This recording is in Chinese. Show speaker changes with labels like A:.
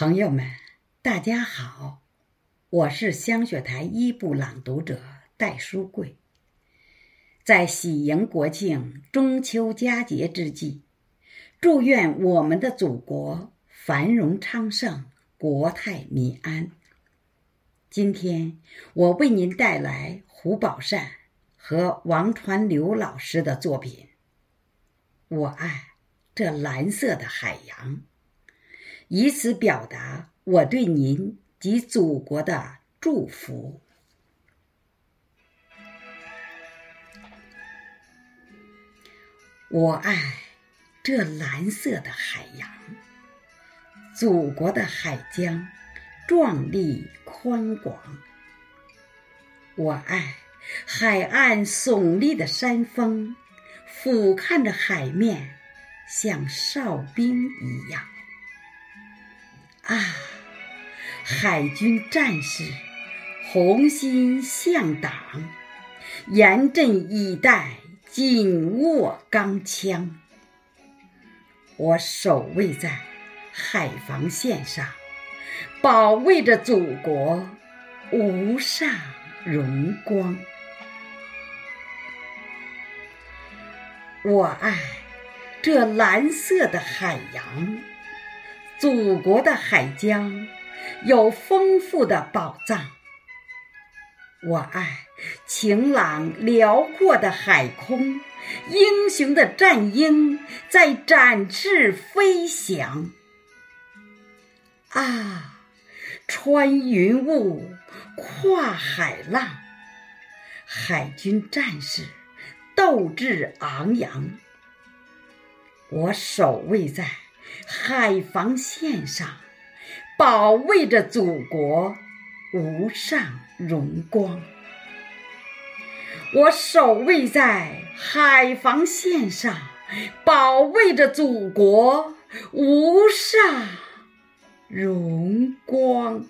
A: 朋友们，大家好，我是香雪台一部朗读者戴书贵。在喜迎国庆、中秋佳节之际，祝愿我们的祖国繁荣昌盛、国泰民安。今天我为您带来胡宝善和王传流老师的作品《我爱这蓝色的海洋》，以此表达我对您及祖国的祝福。我爱这蓝色的海洋，祖国的海疆。壮丽宽广，我爱海岸耸立的山峰，俯瞰着海面，像哨兵一样。啊，海军战士，红心向党，严阵以待，紧握钢枪。我守卫在海防线上。保卫着祖国无上荣光，我爱这蓝色的海洋，祖国的海疆有丰富的宝藏。我爱晴朗辽阔的海空，英雄的战鹰在展翅飞翔。啊！穿云雾，跨海浪，海军战士斗志昂扬。我守卫在海防线上，保卫着祖国无上荣光。我守卫在海防线上，保卫着祖国无上。荣光。